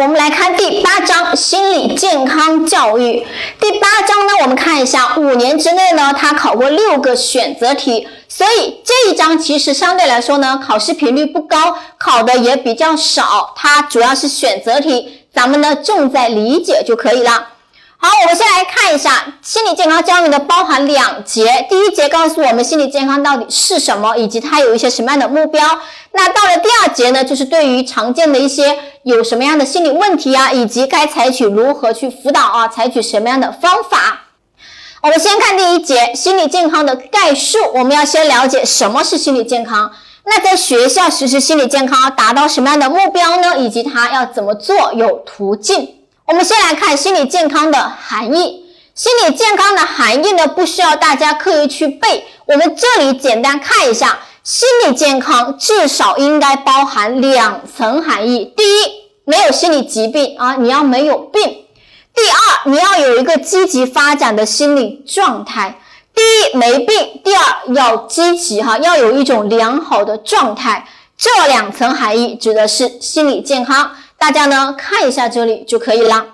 我们来看第八章心理健康教育。第八章呢，我们看一下五年之内呢，它考过六个选择题，所以这一章其实相对来说呢，考试频率不高，考的也比较少。它主要是选择题，咱们呢重在理解就可以了。好，我们先来看一下心理健康教育呢，包含两节。第一节告诉我们心理健康到底是什么，以及它有一些什么样的目标。那到了第二节呢，就是对于常见的一些有什么样的心理问题啊，以及该采取如何去辅导啊，采取什么样的方法。我们先看第一节心理健康的概述。我们要先了解什么是心理健康。那在学校实施心理健康，达到什么样的目标呢？以及它要怎么做，有途径。我们先来看心理健康的含义。心理健康的含义呢，不需要大家刻意去背。我们这里简单看一下，心理健康至少应该包含两层含义：第一，没有心理疾病啊，你要没有病；第二，你要有一个积极发展的心理状态。第一，没病；第二，要积极哈，要有一种良好的状态。这两层含义指的是心理健康。大家呢看一下这里就可以了。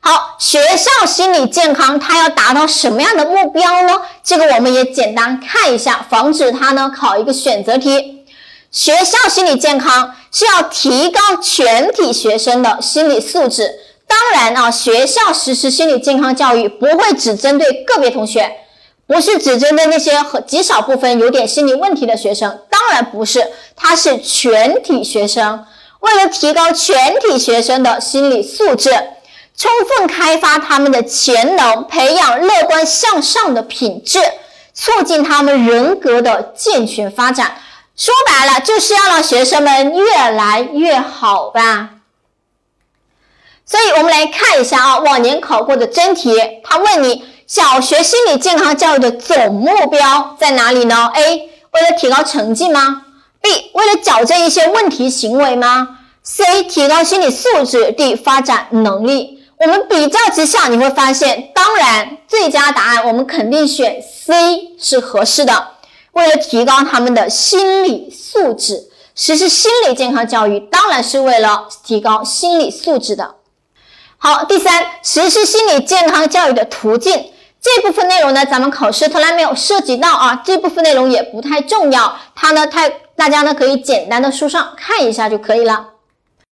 好，学校心理健康它要达到什么样的目标呢？这个我们也简单看一下，防止它呢考一个选择题。学校心理健康是要提高全体学生的心理素质。当然啊，学校实施心理健康教育不会只针对个别同学，不是只针对那些和极少部分有点心理问题的学生，当然不是，它是全体学生。为了提高全体学生的心理素质，充分开发他们的潜能，培养乐观向上的品质，促进他们人格的健全发展。说白了，就是要让学生们越来越好吧。所以，我们来看一下啊，往年考过的真题，他问你小学心理健康教育的总目标在哪里呢？A. 为了提高成绩吗？B 为了矫正一些问题行为吗？C 提高心理素质，D 发展能力。我们比较之下，你会发现，当然最佳答案我们肯定选 C 是合适的。为了提高他们的心理素质，实施心理健康教育，当然是为了提高心理素质的。好，第三，实施心理健康教育的途径。这部分内容呢，咱们考试从来没有涉及到啊，这部分内容也不太重要。它呢，太大家呢可以简单的书上看一下就可以了。